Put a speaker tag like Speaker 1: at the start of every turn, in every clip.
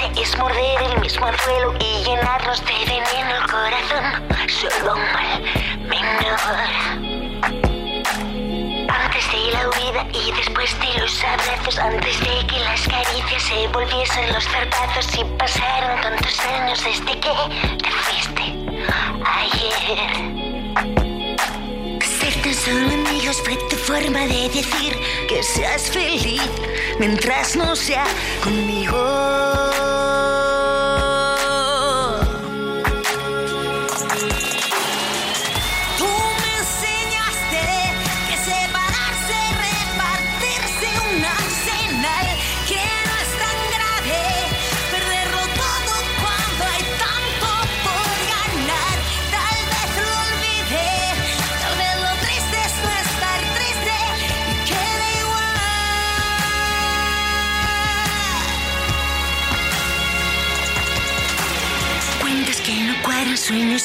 Speaker 1: Es morder el mismo anzuelo y llenarnos de veneno el corazón. Solo un mal menor. Antes de la huida y después de los abrazos, antes de que las caricias se volviesen los zarpazos y pasaron tantos años desde que te fuiste ayer. Solo amigos fue tu forma de decir que seas feliz mientras no sea conmigo.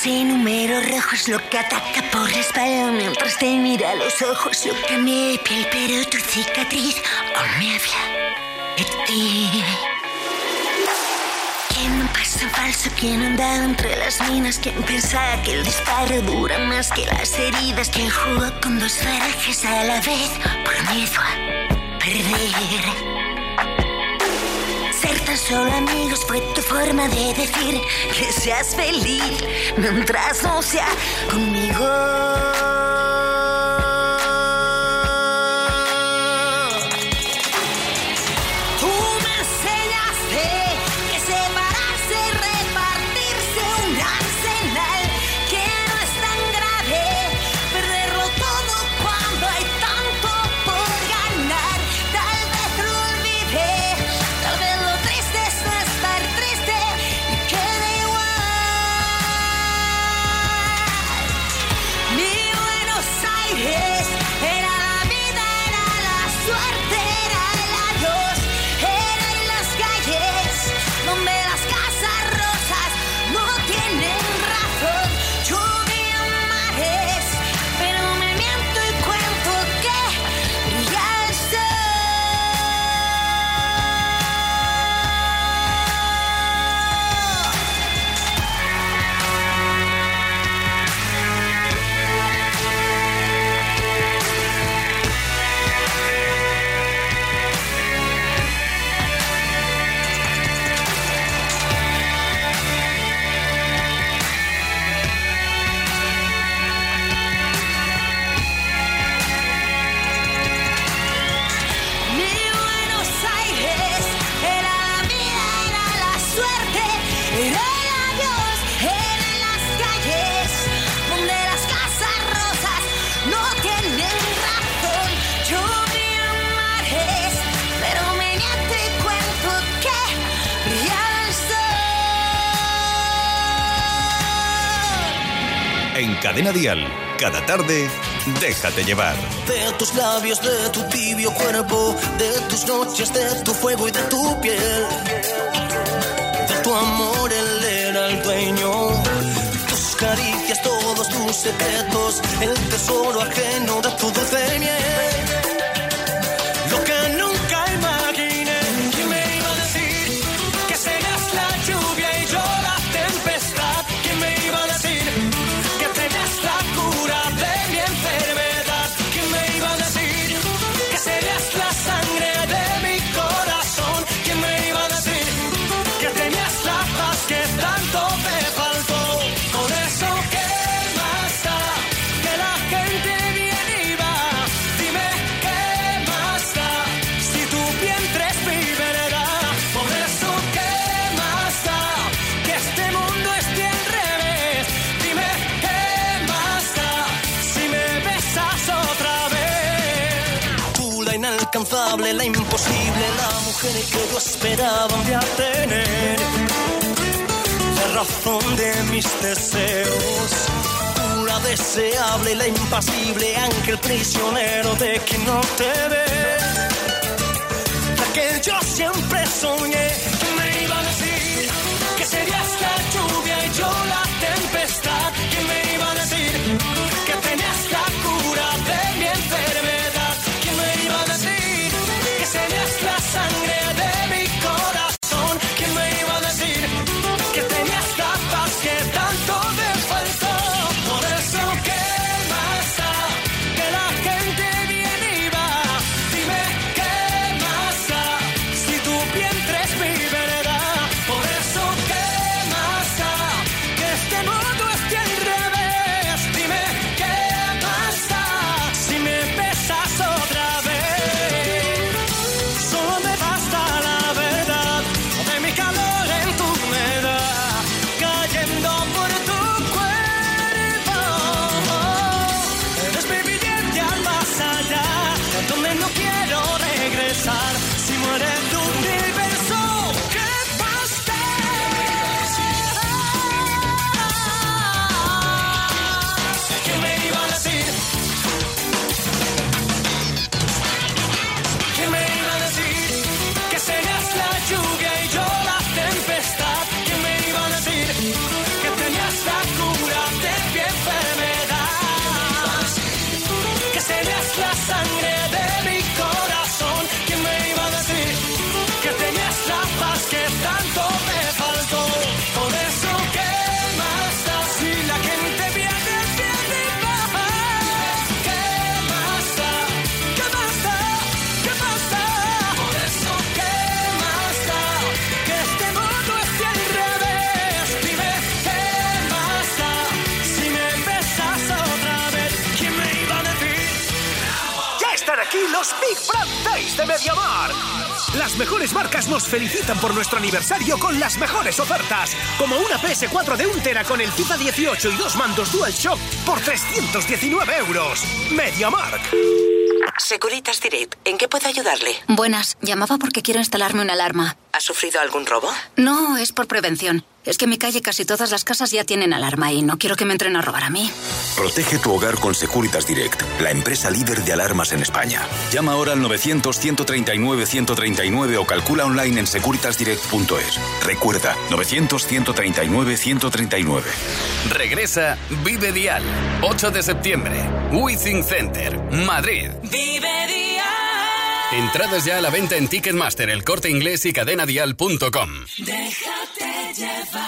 Speaker 1: Sueños y números rojos Lo que ataca por la espalda mientras te mira los ojos Yo cambié de piel pero tu cicatriz aún me habla de ti ¿Quién no pasa falso? ¿Quién andaba entre las minas? ¿Quién pensaba que el disparo dura más que las heridas? ¿Quién jugó con dos barajas a la vez por miedo a perder? Solo amigos fue tu forma de decir que seas feliz mientras no sea conmigo.
Speaker 2: Tarde, déjate llevar.
Speaker 3: De tus labios, de tu tibio cuerpo, de tus noches, de tu fuego y de tu piel. De tu amor, él era el dueño. Tus caricias, todos tus secretos, el tesoro ajeno de tu dulce miel. Que yo esperaba un día tener. La razón de mis deseos. La deseable, la impasible, ángel prisionero de quien no te ve.
Speaker 4: Las mejores marcas nos felicitan por nuestro aniversario con las mejores ofertas, como una PS4 de 1 tera con el FIFA 18 y dos mandos DualShock por 319 euros. MediaMark.
Speaker 5: Securitas Direct, ¿en qué puedo ayudarle?
Speaker 6: Buenas, llamaba porque quiero instalarme una alarma.
Speaker 5: ¿Ha sufrido algún robo?
Speaker 6: No, es por prevención. Es que en mi calle casi todas las casas ya tienen alarma y no quiero que me entren a robar a mí.
Speaker 7: Protege tu hogar con Securitas Direct, la empresa líder de alarmas en España. Llama ahora al 900-139-139 o calcula online en securitasdirect.es. Recuerda, 900-139-139.
Speaker 8: Regresa Vive Dial, 8 de septiembre, Withing Center, Madrid.
Speaker 9: Vive Dial.
Speaker 8: Entradas ya a la venta en Ticketmaster, el corte inglés y cadenadial.com.
Speaker 9: Déjate llevar.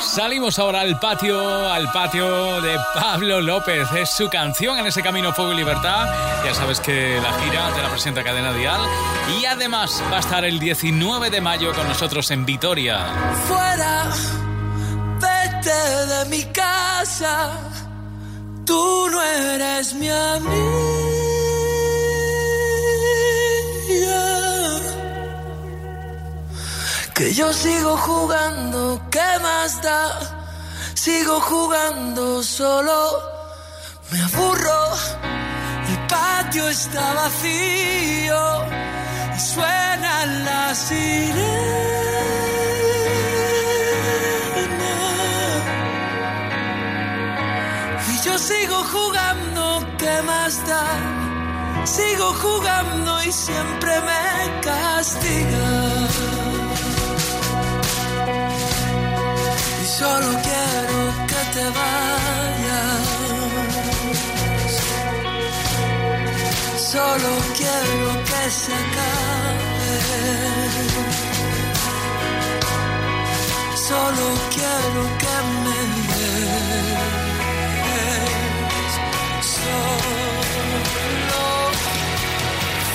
Speaker 10: Salimos ahora al patio, al patio de Pablo López. Es su canción en ese camino Fuego y Libertad. Ya sabes que la gira te la presenta Cadena Dial. Y además va a estar el 19 de mayo con nosotros en Vitoria.
Speaker 11: Fuera, vete de mi casa. Tú no eres mi amiga. Que yo sigo jugando, ¿qué más da? Sigo jugando solo, me aburro. El patio está vacío y suenan las sirenas. Y yo sigo jugando, ¿qué más da? Sigo jugando y siempre me castiga. Y solo quiero que te vayas. Solo quiero que se acabe. Solo quiero que me des. Solo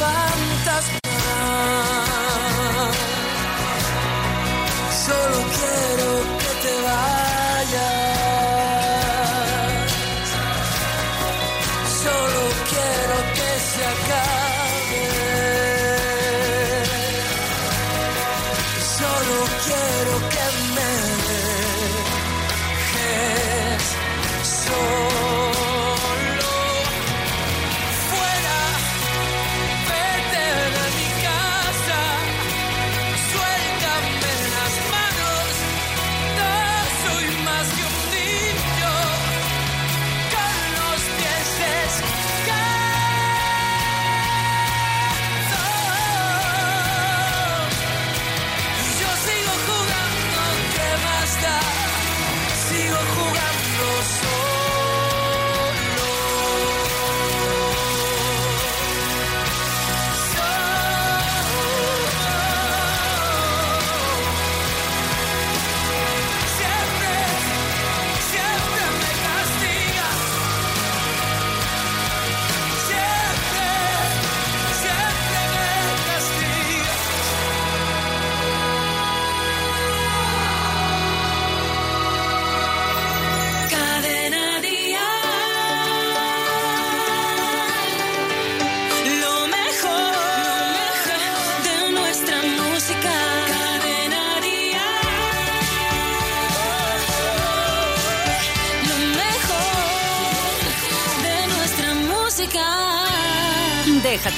Speaker 11: find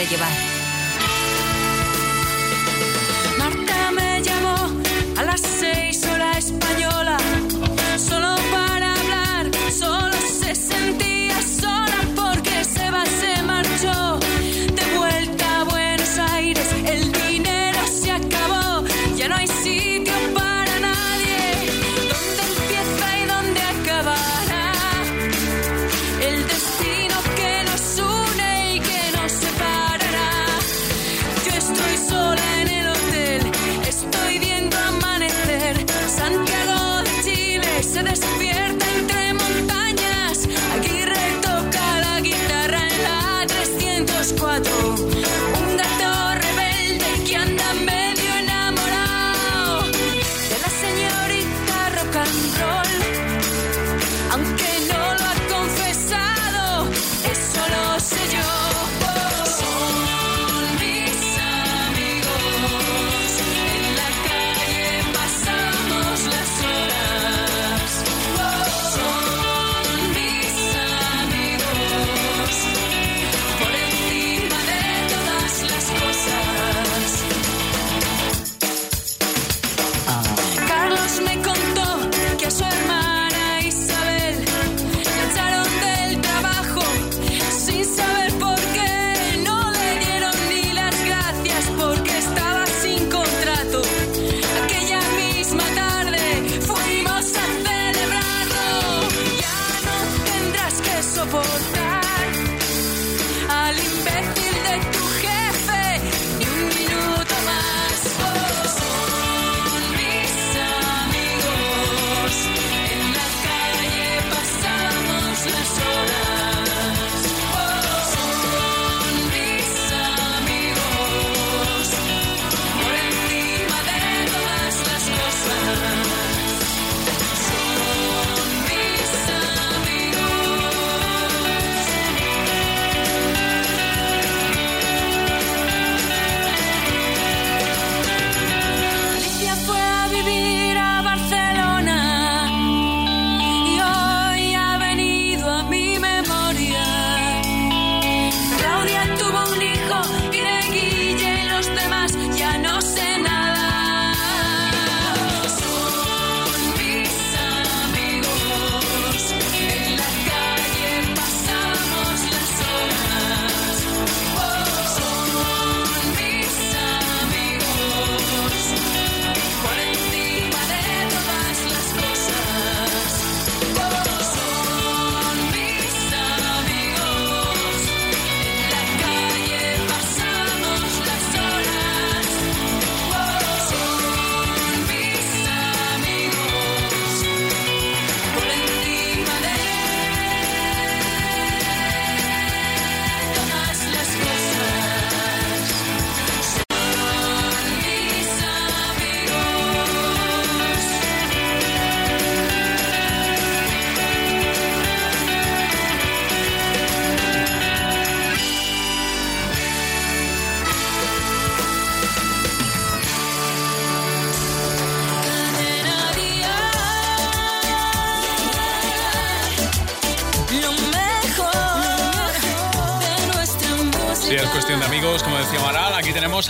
Speaker 11: llevar.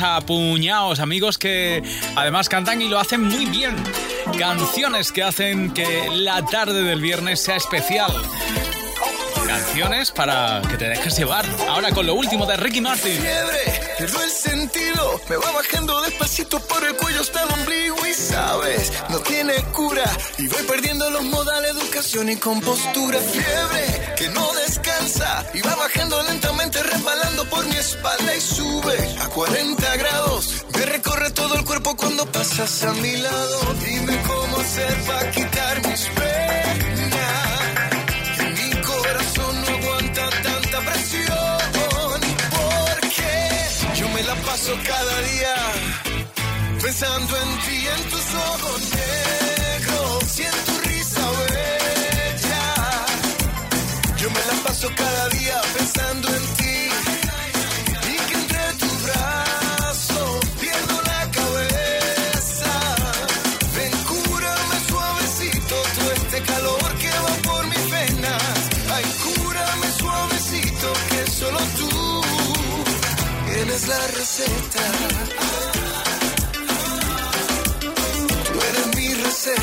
Speaker 11: a
Speaker 10: puñados, amigos que además cantan y lo hacen muy bien. Canciones que hacen que la tarde del viernes sea especial. Canciones para que te dejes llevar. Ahora con lo último de Ricky Martin
Speaker 12: pierdo el sentido. Me va bajando despacito por el cuello hasta el ombligo y sabes, no tiene cura. Y voy perdiendo los modales, educación y compostura. Fiebre que no descansa y va bajando lentamente, resbalando por mi espalda y sube a 40 grados. Me recorre todo el cuerpo cuando pasas a mi lado. Dime cómo hacer para quitar mis penas. paso cada día pensando en ti y en tus ojos negros y en tu risa bella. Yo me la paso cada día pensando en
Speaker 13: Dice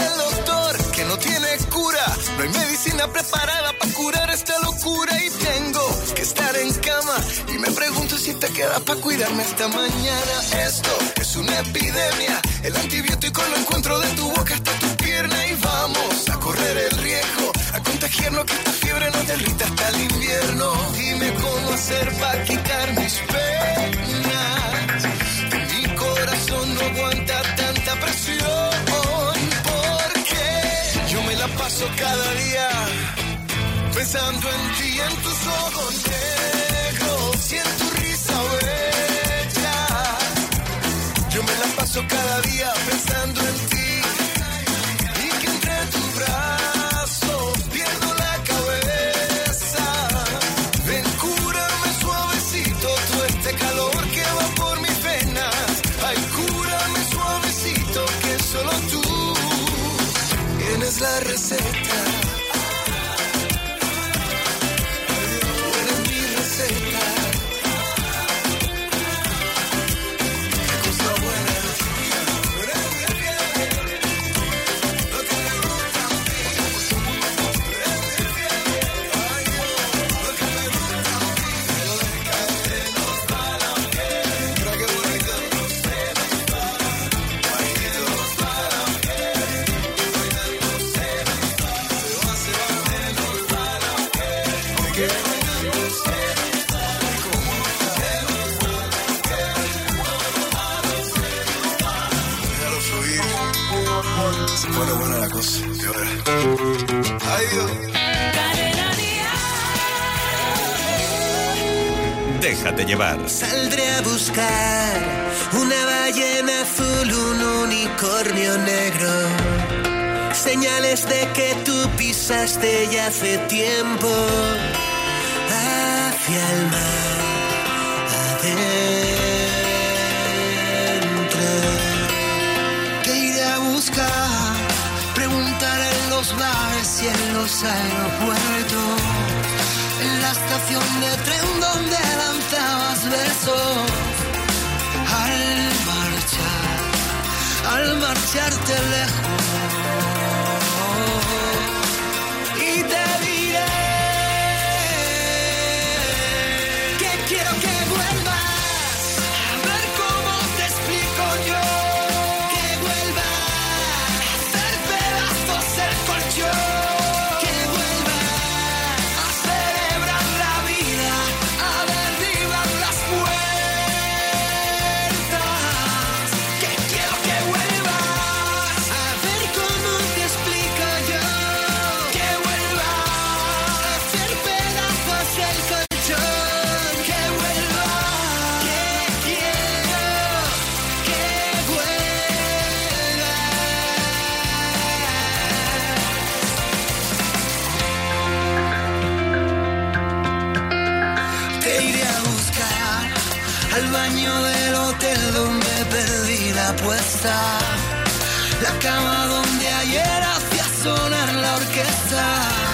Speaker 13: el doctor que no tiene cura. No hay medicina preparada para curar esta locura. Y tengo que estar en cama. Y me pregunto si te queda para cuidarme esta mañana. Esto es una epidemia. El antibiótico lo encuentro de tu boca hasta tu pierna. Y vamos a correr el riesgo. A contagiarnos que esta fiebre nos derrita hasta el invierno. Dime cómo hacer para quitar mis penas. Aguanta tanta presión. Porque yo me la paso cada día pensando en ti, en tus ojos negros y en tu risa bella. Yo me la paso cada día pensando en ti
Speaker 2: Déjate llevar.
Speaker 13: Saldré a buscar una ballena azul, un unicornio negro. Señales de que tú pisaste ya hace tiempo hacia el mar adentro. Que iré a buscar, preguntar en los bares y en los aeropuertos la estación de tren donde lanzabas besos al marchar, al marcharte lejos. La cama donde ayer hacía sonar la orquesta.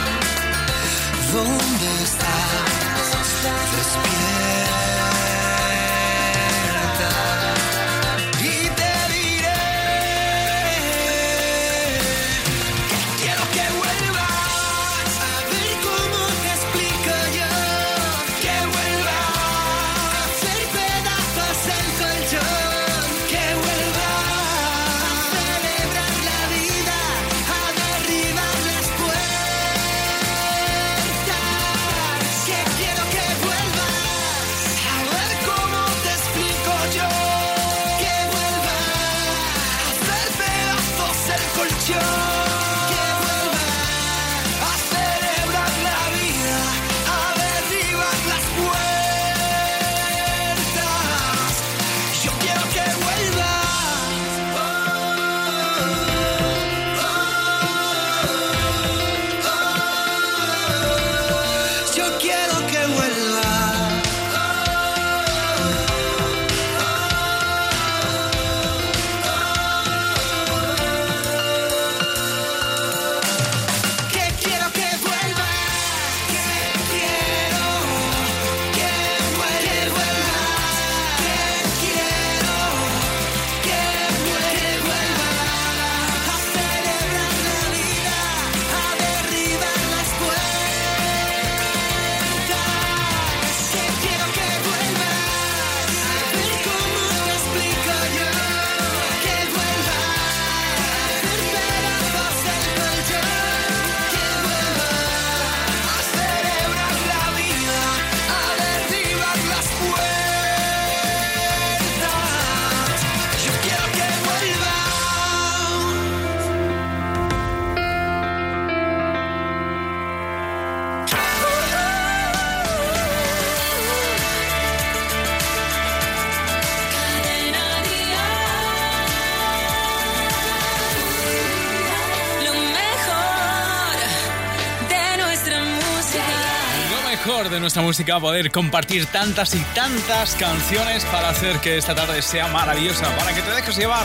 Speaker 10: Nuestra música poder compartir tantas y tantas canciones para hacer que esta tarde sea maravillosa, para que te dejes llevar,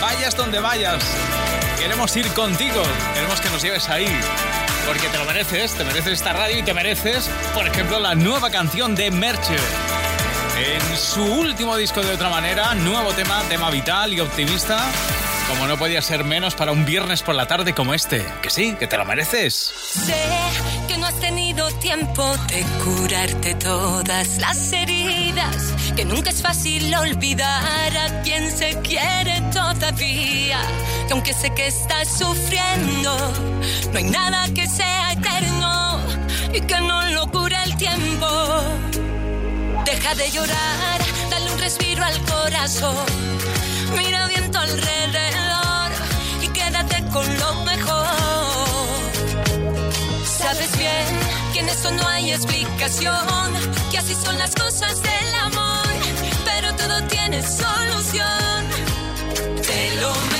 Speaker 10: vayas donde vayas. Queremos ir contigo, queremos que nos lleves ahí, porque te lo mereces, te mereces esta radio y te mereces, por ejemplo, la nueva canción de Merche. En su último disco de otra manera, nuevo tema, tema vital y optimista, como no podía ser menos para un viernes por la tarde como este. Que sí, que te lo mereces.
Speaker 11: Que no has tenido tiempo de curarte todas las heridas, que nunca es fácil olvidar a quien se quiere todavía, que aunque sé que estás sufriendo, no hay nada que sea eterno y que no lo cure el tiempo. Deja de llorar, dale un respiro al corazón. Mira bien tu alrededor Sabes bien que en eso no hay explicación, que así son las cosas del amor, pero todo tiene solución. Te lo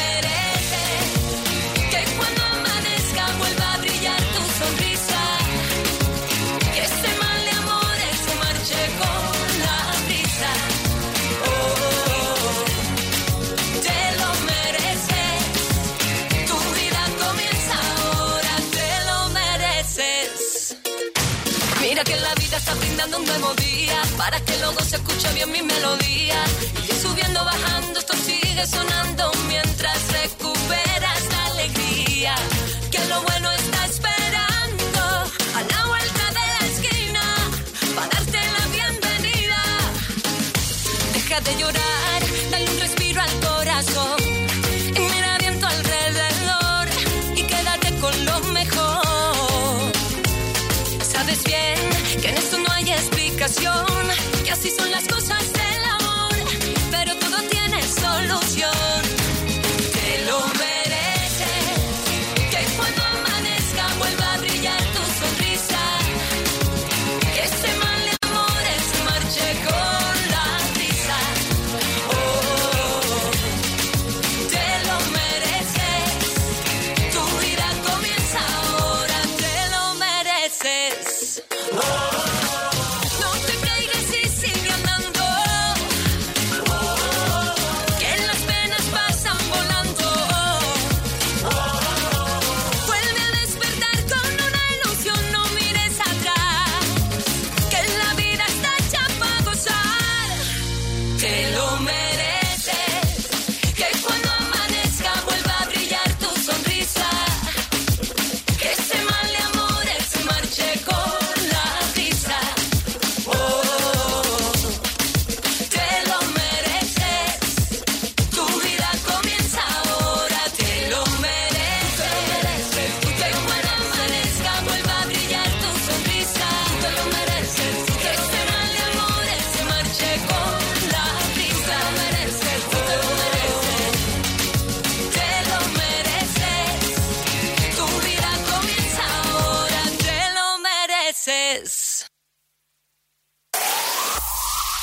Speaker 11: brindando un nuevo día para que luego se escuche bien mi melodía. Y subiendo, bajando, esto sigue sonando mientras recuperas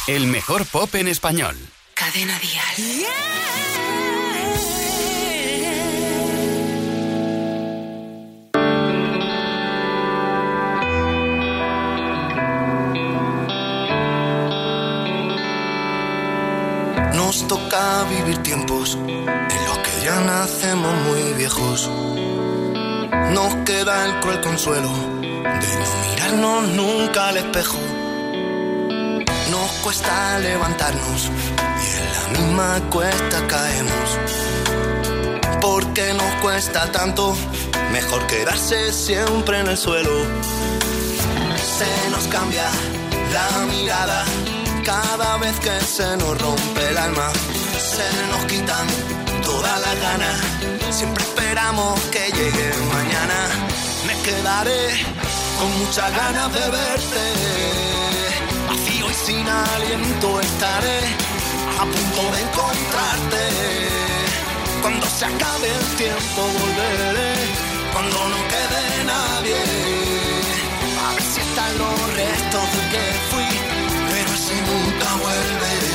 Speaker 8: El mejor pop en español.
Speaker 5: Cadena Dial.
Speaker 14: Nos toca vivir tiempos en los que ya nacemos muy viejos. Nos queda el cruel consuelo de no mirarnos nunca al espejo. Cuesta levantarnos y en la misma cuesta caemos. Porque nos cuesta tanto, mejor quedarse siempre en el suelo. Se nos cambia la mirada cada vez que se nos rompe el alma. Se nos quitan todas las ganas. Siempre esperamos que llegue mañana. Me quedaré con muchas ganas de verte. Sin aliento estaré a punto de encontrarte. Cuando se acabe el tiempo volveré. Cuando no quede nadie. A ver si están los restos de que fui. Pero ese nunca vuelve.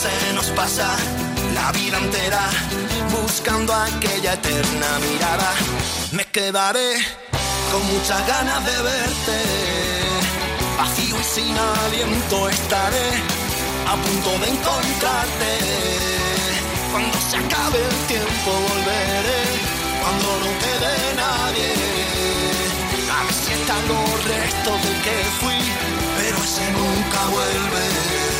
Speaker 14: Se nos pasa la vida entera buscando aquella eterna mirada. Me quedaré con muchas ganas de verte. Vacío y sin aliento estaré a punto de encontrarte. Cuando se acabe el tiempo volveré, cuando no quede nadie. A ver si están los restos de que fui, pero ese nunca vuelve.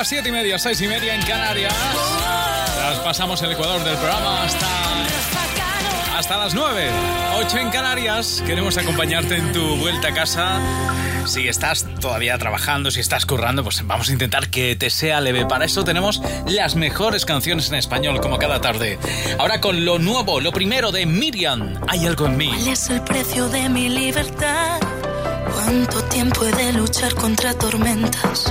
Speaker 10: Las 7 y media, 6 y media en Canarias. pasamos el Ecuador del programa hasta, hasta las 9, 8 en Canarias. Queremos acompañarte en tu vuelta a casa. Si estás todavía trabajando, si estás currando, pues vamos a intentar que te sea leve. Para eso tenemos las mejores canciones en español, como cada tarde. Ahora con lo nuevo, lo primero de Miriam, Hay algo en mí.
Speaker 15: ¿Cuál es el precio de mi libertad? ¿Cuánto tiempo he de luchar contra tormentas?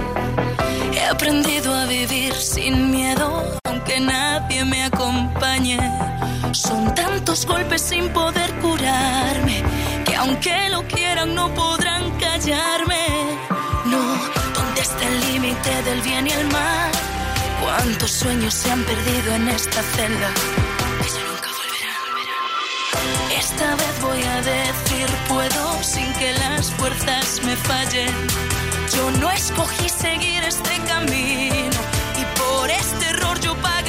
Speaker 15: He aprendido a vivir sin miedo, aunque nadie me acompañe. Son tantos golpes sin poder curarme, que aunque lo quieran no podrán callarme. No, ¿dónde está el límite del bien y el mal? ¿Cuántos sueños se han perdido en esta celda? Ya nunca volverán. Esta vez voy a decir puedo sin que las fuerzas me fallen yo no escogí seguir este camino. Y por este error yo pagaré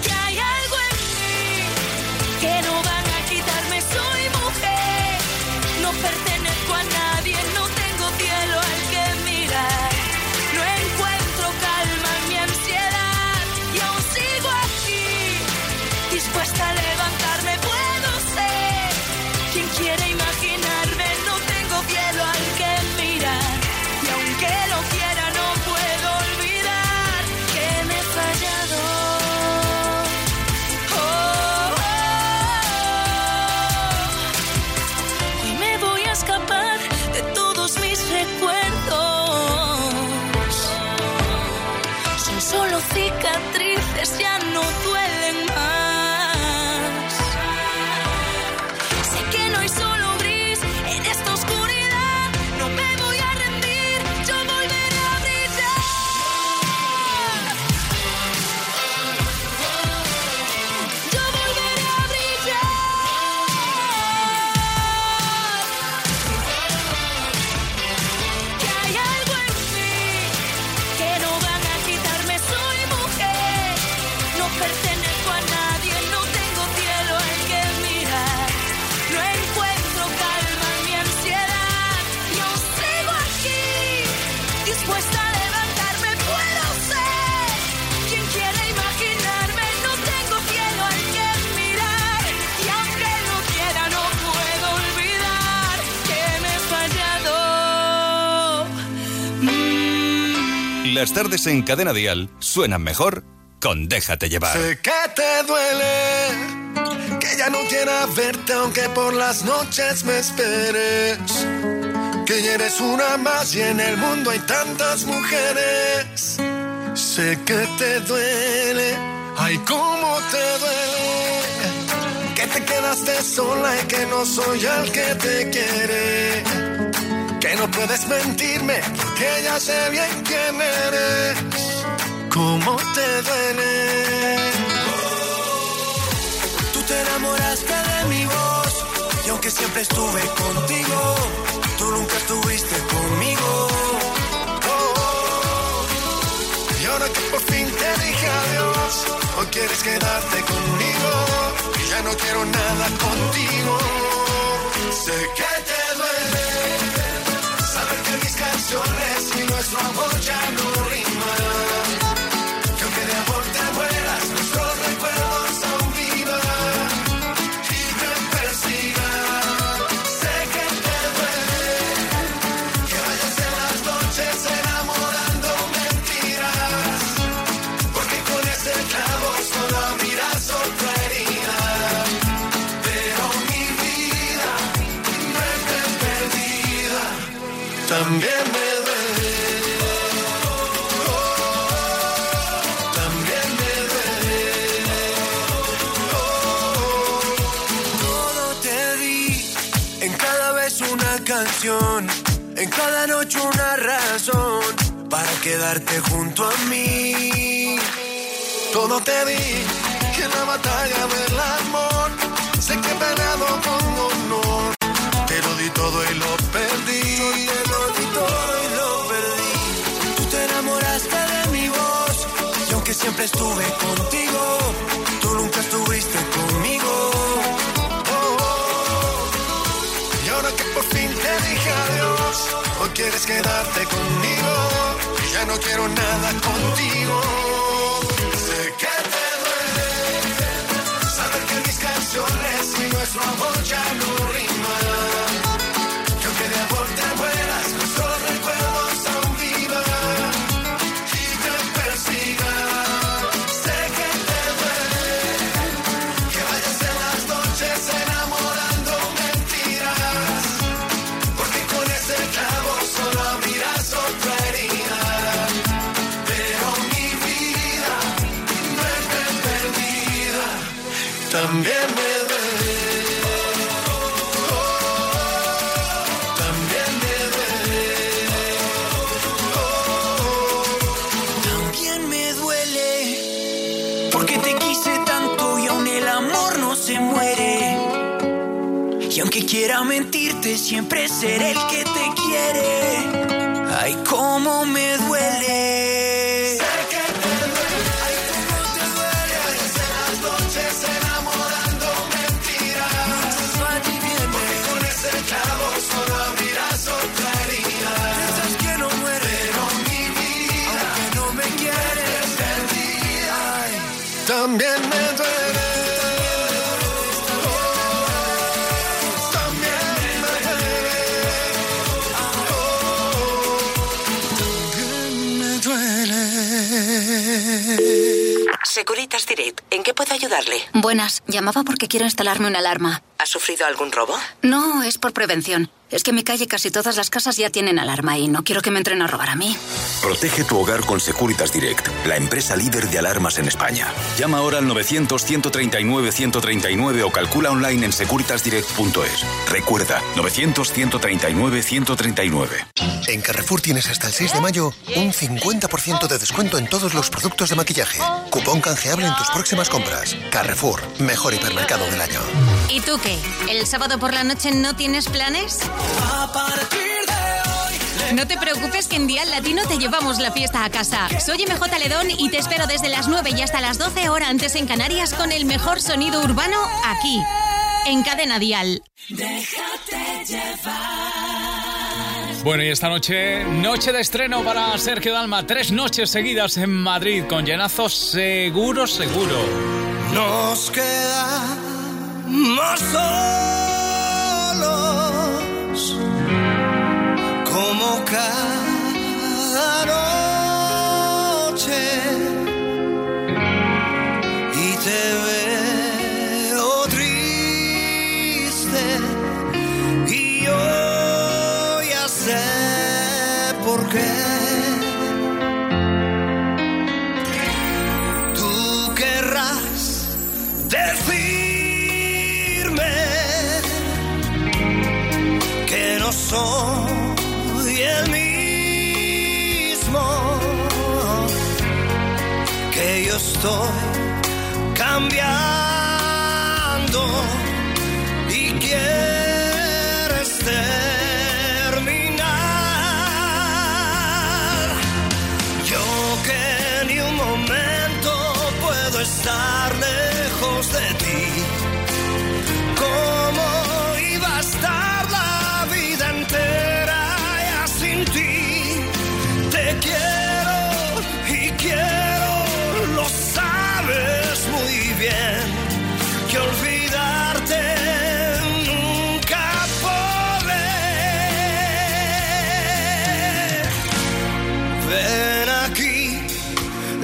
Speaker 15: En
Speaker 2: Cadena Dial suenan mejor con Déjate llevar.
Speaker 12: Sé que te duele, que ya no quiera verte aunque por las noches me esperes. Que ya eres una más y en el mundo hay tantas mujeres. Sé que te duele, ay cómo te duele. Que te quedaste sola y que no soy el que te quiere. Que no puedes mentirme, que ya sé bien quién eres. ¿Cómo te duele? Tú te enamoraste de mi voz y aunque siempre estuve contigo, tú nunca estuviste conmigo. Y ahora que por fin te dije adiós, hoy quieres quedarte conmigo y ya no quiero nada contigo. Sé que mis canciones. Y nuestro amor ya no quedarte junto a mí. Todo te di, que en la batalla del amor, sé que he peleado con honor. Te lo di todo y lo perdí. Te lo di todo y lo perdí. Tú te enamoraste de mi voz. Y aunque siempre estuve contigo, tú nunca estuviste conmigo. Oh, oh. Y ahora que por fin te dije adiós, hoy quieres quedarte conmigo. No quiero nada contigo. Sé que te duele saber que mis canciones y nuestro amor ya no Aunque quiera mentirte, siempre seré el que te quiere. Ay, cómo me
Speaker 5: ayudarle?
Speaker 6: Buenas, llamaba porque quiero instalarme una alarma.
Speaker 5: ¿Ha sufrido algún robo?
Speaker 6: No, es por prevención. Es que en mi calle casi todas las casas ya tienen alarma y no quiero que me entren a robar a mí.
Speaker 7: Protege tu hogar con Securitas Direct, la empresa líder de alarmas en España. Llama ahora al 900-139-139 o calcula online en securitasdirect.es. Recuerda, 900-139-139.
Speaker 16: En Carrefour tienes hasta el 6 de mayo un 50% de descuento en todos los productos de maquillaje. Cupón canjeable en tus próximas compras. Carrefour, mejor hipermercado del año.
Speaker 1: ¿Y tú qué? ¿El sábado por la noche no tienes planes? No te preocupes que en Dial Latino te llevamos la fiesta a casa. Soy MJ Ledón y te espero desde las 9 y hasta las 12 horas antes en Canarias con el mejor sonido urbano aquí, en Cadena Dial.
Speaker 11: Déjate llevar.
Speaker 10: Bueno, y esta noche, noche de estreno para Sergio Dalma. Tres noches seguidas en Madrid con llenazos seguro, seguro.
Speaker 12: Nos quedamos solos ojos como cada noche y te veo.
Speaker 17: estoy cambiando y quieres terminar. Yo que ni un momento puedo estar.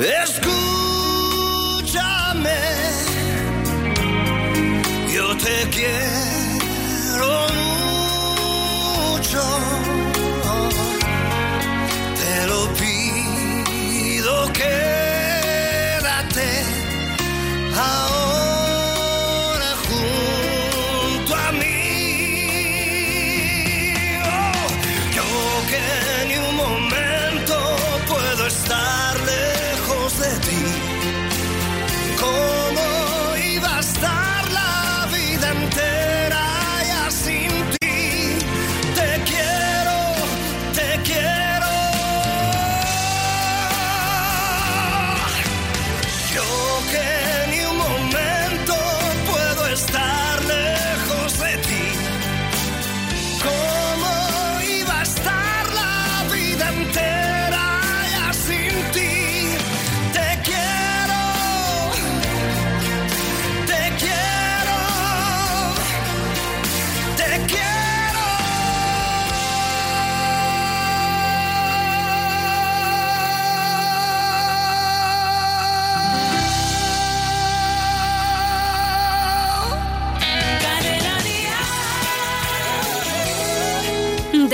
Speaker 17: Escúchame, yo te quiero.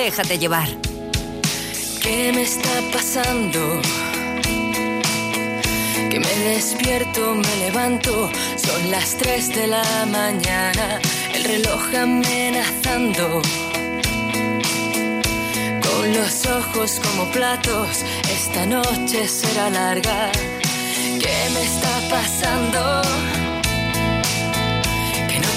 Speaker 1: Déjate llevar.
Speaker 11: ¿Qué me está pasando? Que me despierto, me levanto, son las 3 de la mañana, el reloj amenazando. Con los ojos como platos, esta noche será larga. ¿Qué me está pasando?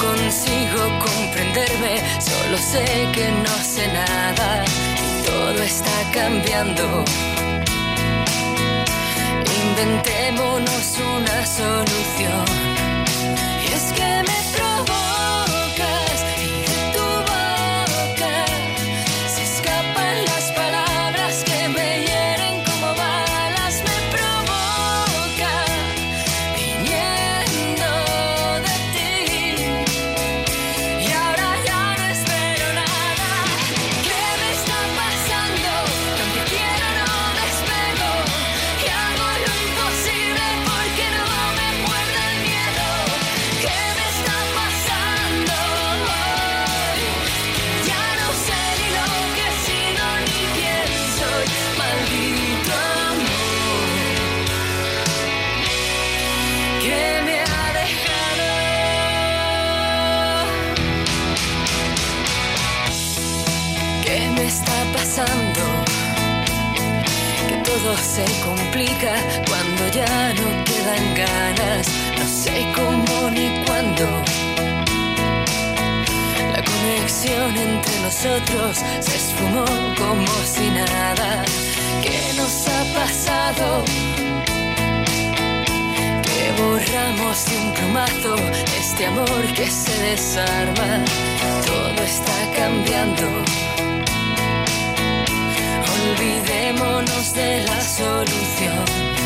Speaker 11: consigo comprenderme, solo sé que no sé nada y todo está cambiando. Inventémonos una solución. ganas, no sé cómo ni cuándo. La conexión entre nosotros se esfumó como si nada. ¿Qué nos ha pasado? Que borramos de un plumazo este amor que se desarma. Todo está cambiando. Olvidémonos de la solución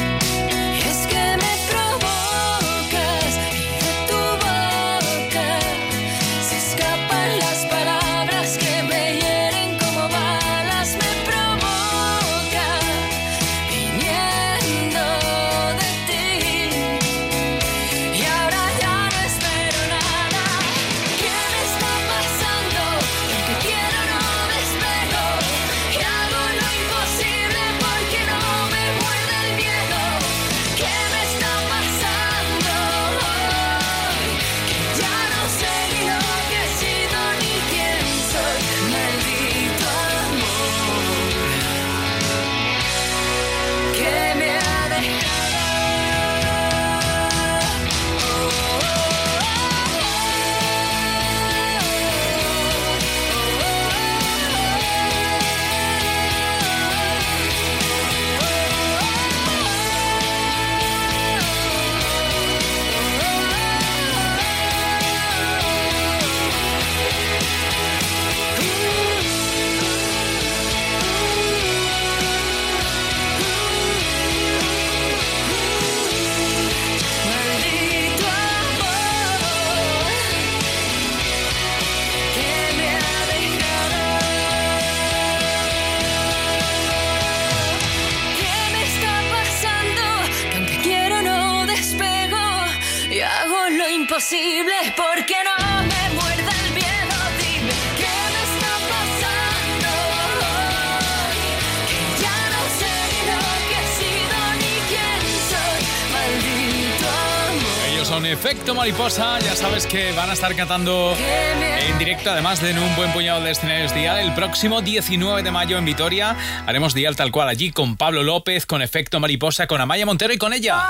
Speaker 10: Mariposa, ya sabes que van a estar cantando en directo, además de en un buen puñado de escenarios Dial. El próximo 19 de mayo en Vitoria haremos Dial tal cual allí con Pablo López, con Efecto Mariposa, con Amaya Montero y con ella.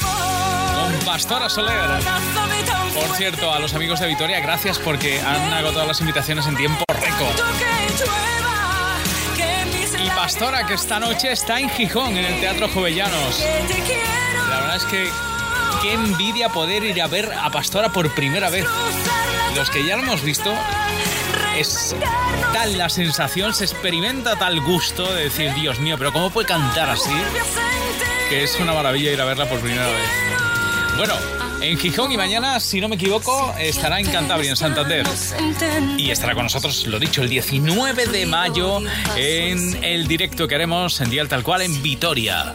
Speaker 10: Con Pastora Soler. Por cierto, a los amigos de Vitoria, gracias porque han agotado las invitaciones en tiempo récord. Pastora, que esta noche está en Gijón, en el Teatro Jovellanos. La verdad es que qué envidia poder ir a ver a Pastora por primera vez. Los que ya lo hemos visto, es tal la sensación, se experimenta tal gusto de decir, Dios mío, pero ¿cómo puede cantar así? Que es una maravilla ir a verla por primera vez. Bueno, en Gijón y mañana, si no me equivoco, estará en Cantabria, en Santander. Y estará con nosotros, lo dicho, el 19 de mayo en el directo que haremos en Dial Tal Cual en Vitoria.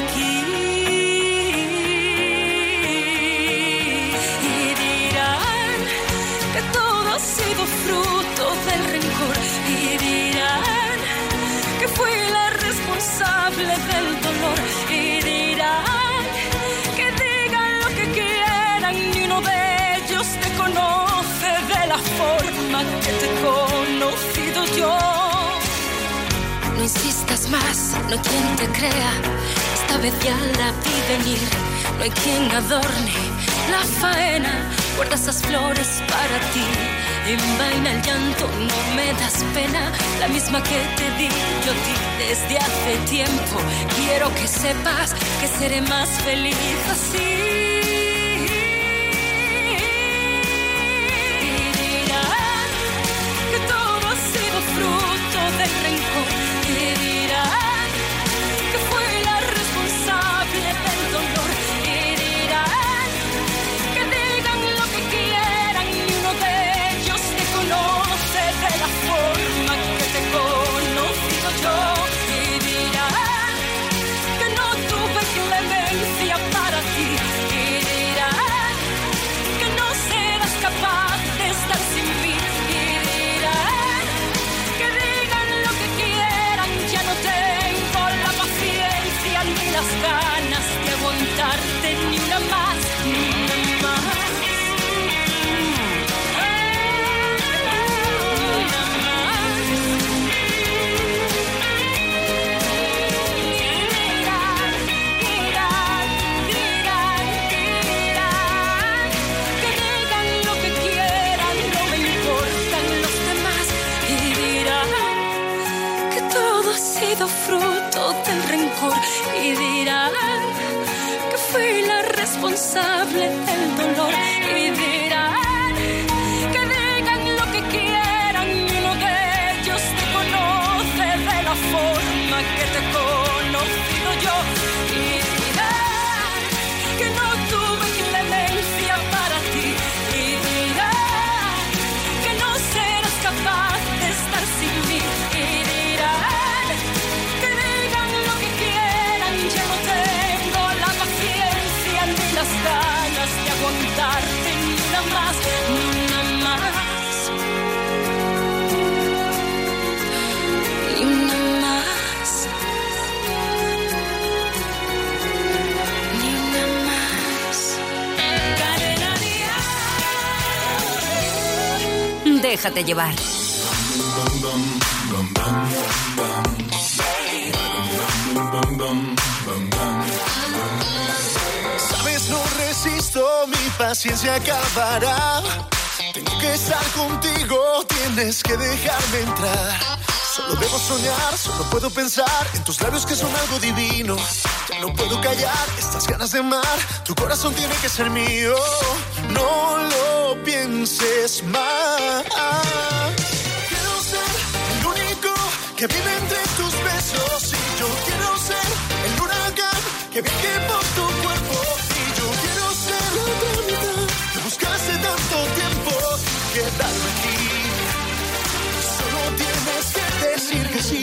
Speaker 11: aquí. Y dirán que todo ha sido fruto del rencor. Y dirán que fui la responsable del dolor. Y dirán que digan lo que quieran y uno de ellos te conoce de la forma que te he conocido yo. No insistas más, no hay quien te crea. Vez ya la vi venir. No hay quien adorne la faena. Guarda esas flores para ti. Envaina el llanto, no me das pena. La misma que te di yo ti desde hace tiempo. Quiero que sepas que seré más feliz así.
Speaker 1: Déjate llevar.
Speaker 18: Sabes, no resisto, mi paciencia acabará. Tengo que estar contigo, tienes que dejarme entrar. Solo debo soñar, solo puedo pensar en tus labios que son algo divino. Ya no puedo callar estas ganas de amar. Tu corazón tiene que ser mío. No lo pienses más. Quiero ser el único que vive entre tus besos. Y yo quiero ser el huracán que viaje por tu cuerpo. Y yo quiero ser la eternidad que buscaste tanto tiempo. Quedarme aquí. Solo tienes que decir que sí.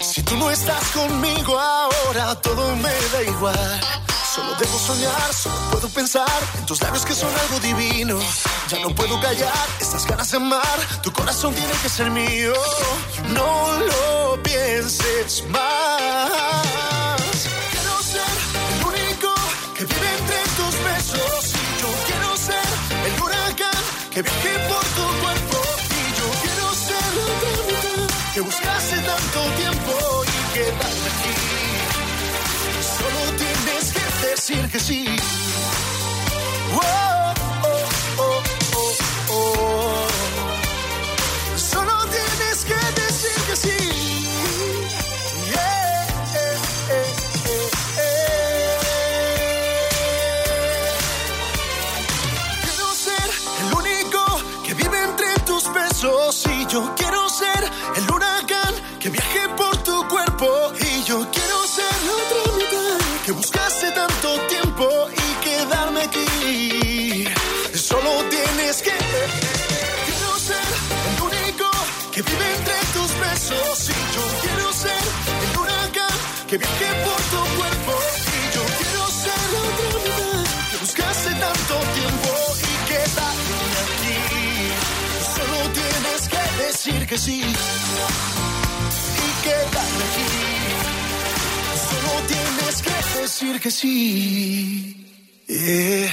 Speaker 18: Si tú no estás conmigo ahora, todo me da igual. Solo debo soñar, solo puedo pensar en tus labios que son algo divino. Ya no puedo callar estas ganas de amar. Tu corazón tiene que ser mío. No lo pienses más. Quiero ser el único que vive entre tus besos. Yo quiero ser el huracán que viaje por tu que buscaste tanto tiempo y quedarme aquí. Solo tienes que decir que sí. Que sí y quedarme aquí. Solo tienes que decir que sí. Yeah.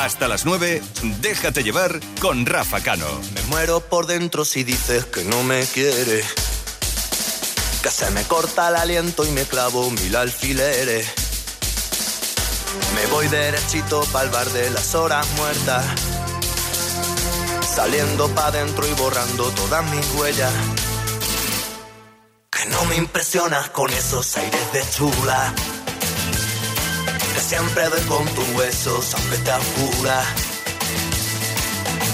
Speaker 2: Hasta las 9, déjate llevar con Rafa Cano.
Speaker 14: Me muero por dentro si dices que no me quieres. Que se me corta el aliento y me clavo mil alfileres. Me voy derechito pa'l bar de las horas muertas. Saliendo pa' dentro y borrando todas mis huellas. Que no me impresionas con esos aires de chula. Que siempre doy con tus huesos aunque te apura.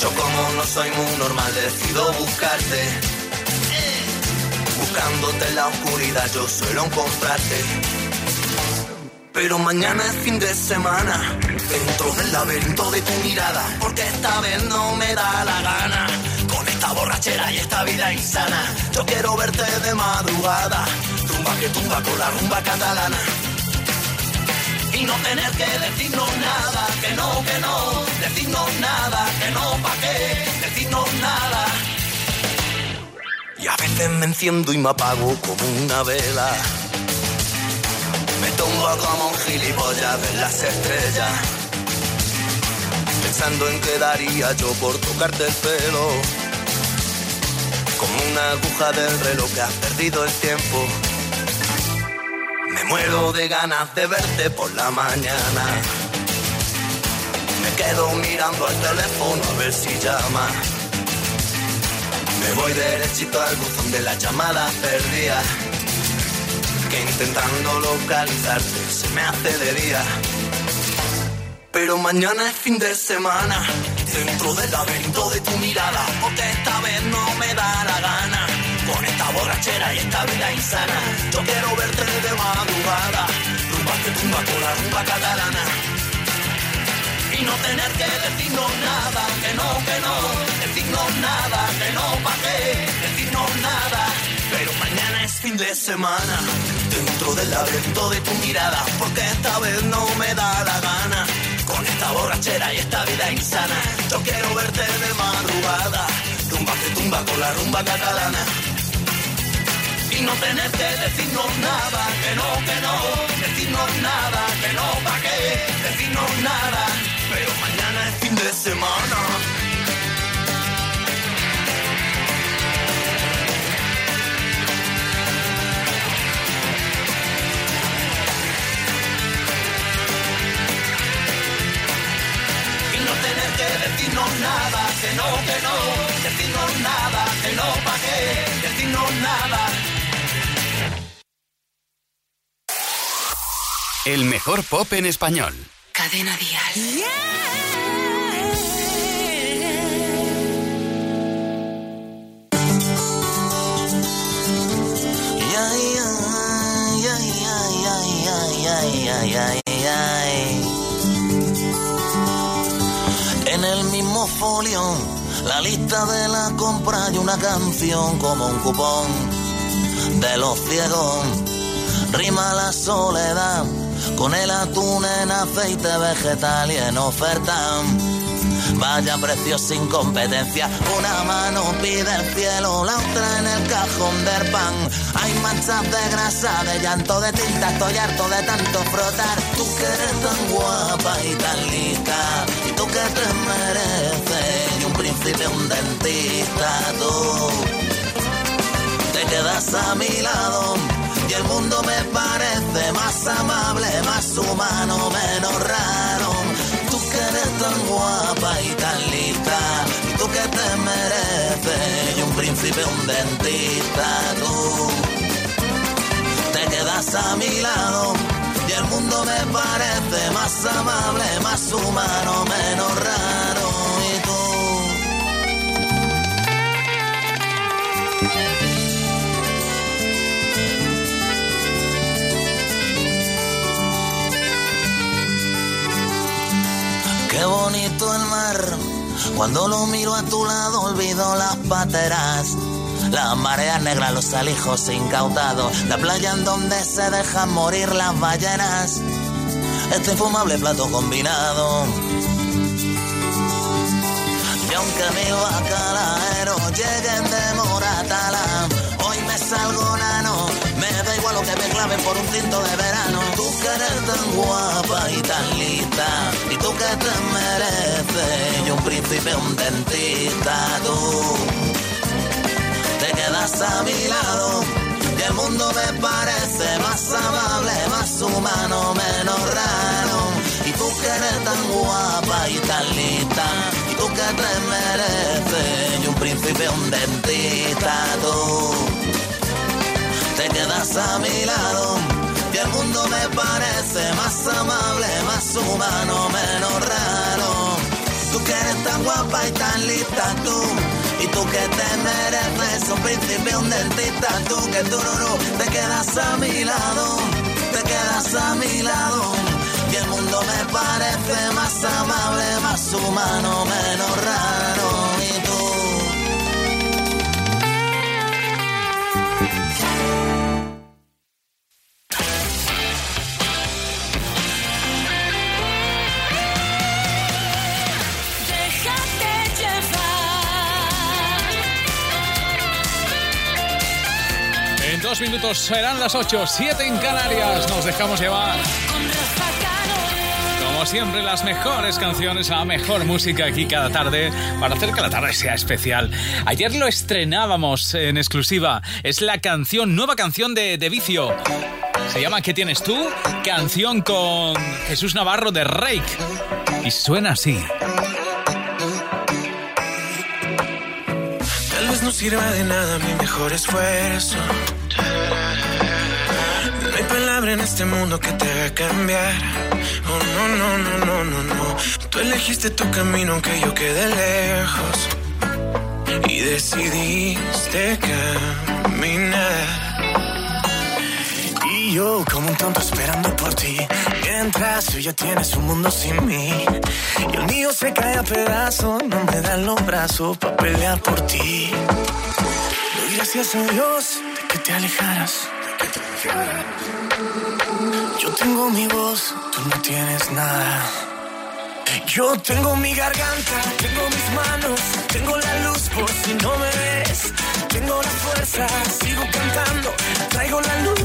Speaker 14: Yo como no soy muy normal decido buscarte. Buscándote en la oscuridad yo suelo encontrarte. Pero mañana es fin de semana. Dentro del laberinto de tu mirada. Porque esta vez no me da la gana. Con esta borrachera y esta vida insana. Yo quiero verte de madrugada. Rumba que tumba con la rumba catalana. Y no tener que decirnos nada. Que no, que no. Decirnos nada. Que no, pa' qué. Decirnos nada. Y a veces me enciendo y me apago como una vela. Como un gilipollas de las estrellas. Pensando en qué daría yo por tocarte el pelo. Como una aguja del reloj que has perdido el tiempo. Me muero de ganas de verte por la mañana. Me quedo mirando al teléfono a ver si llama. Me voy derechito al buzón de las llamadas perdidas intentando localizarte se me hace de día. Pero mañana es fin de semana, dentro del laberinto de tu mirada, porque esta vez no me da la gana. Con esta borrachera y esta vida insana, yo quiero verte de madrugada, rumba que tumba con la rumba catalana. Y no tener que decirnos nada, que no, que no, decirnos nada, que no, pa' qué, decirnos nada. Mañana es fin de semana, dentro del laberinto de tu mirada, porque esta vez no me da la gana. Con esta borrachera y esta vida insana, yo quiero verte de madrugada. Rumba que tumba con la rumba catalana. Y no tener que decirnos nada, que no, que no, decirnos nada, que no, pa' qué, decirnos nada.
Speaker 19: Pero mañana es fin de semana. Nada, que no, pa' qué, decirnos nada.
Speaker 8: El mejor pop en español.
Speaker 11: Cadena Dial.
Speaker 19: En el mismo folio, la lista de la compra y una canción como un cupón de los ciegos. Rima la soledad con el atún en aceite vegetal y en oferta. Vaya precio sin competencia, una mano pide el cielo, la otra en el cajón del pan. Hay manchas de grasa, de llanto, de tinta, estoy harto de tanto frotar. Tú que eres tan guapa y tan lista, y tú que te mereces, príncipe, un dentista, tú te quedas a mi lado y el mundo me parece más amable, más humano, menos raro. Tú que eres tan guapa y tan lista, y tú que te mereces, y un príncipe, un dentista, tú te quedas a mi lado. Y el mundo me parece más amable, más humano, menos raro. Qué bonito el mar. Cuando lo miro a tu lado olvido las pateras. Las mareas negras, los alijos incautados. La playa en donde se dejan morir las ballenas. Este infumable plato combinado. Y aunque mi bacalaero lleguen de Moratala, hoy me salgo nano. Que me claven por un tinto de verano. Tú que eres tan guapa y tan lista, y tú que te mereces, y un príncipe, un dentista, tú te quedas a mi lado. Y el mundo me parece más amable, más humano, menos raro. Y tú que eres tan guapa y tan lista, y tú que te mereces, y un príncipe, un dentista, tú te quedas a mi lado. Y el mundo me parece más amable, más humano, menos raro. Tú que eres tan guapa y tan lista, tú. Y tú que te mereces un príncipe, un dentista, tú que tú no, no, te quedas a mi lado, te quedas a mi lado. Y el mundo me parece más amable, más humano, menos raro.
Speaker 10: Dos minutos serán las 8, 7 en Canarias. Nos dejamos llevar. Como siempre, las mejores canciones, la mejor música aquí cada tarde para hacer que la tarde sea especial. Ayer lo estrenábamos en exclusiva. Es la canción, nueva canción de, de Vicio. Se llama ¿Qué tienes tú? Canción con Jesús Navarro de Rake. Y suena así.
Speaker 13: Tal vez no sirva de nada mi mejor esfuerzo. Palabra en este mundo que te haga cambiar. Oh, no, no, no, no, no, no. Tú elegiste tu camino aunque yo quede lejos. Y decidiste caminar. Y yo como un tonto esperando por ti. Mientras tú ya tienes un mundo sin mí. Y el mío se cae a pedazos. No me dan los brazos para pelear por ti. Doy gracias a Dios de que te alejaras. Yo tengo mi voz, tú no tienes nada. Yo tengo mi garganta, tengo mis manos, tengo la luz por si no me ves. Tengo la fuerza, sigo cantando, traigo la luz.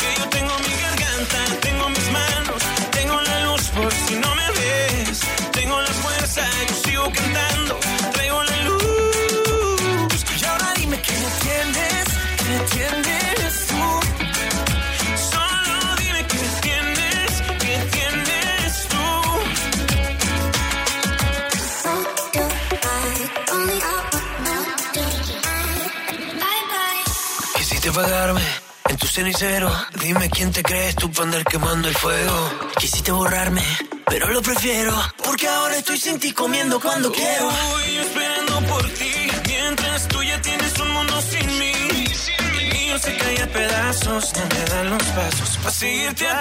Speaker 13: Que yo tengo mi garganta, tengo mis manos, tengo la luz por si no me ves. Tengo la fuerza, yo sigo cantando, traigo la luz. Y ahora dime que no entiendes, que no entiendes apagarme en tu cenicero. Dime quién te crees tú para andar quemando el fuego. Quisiste borrarme, pero lo prefiero. Porque ahora estoy sin ti comiendo cuando quiero.
Speaker 3: Estoy esperando por ti, mientras tú ya tienes un mundo sin mí. El mío se cae a pedazos, no me dan los pasos para seguirte a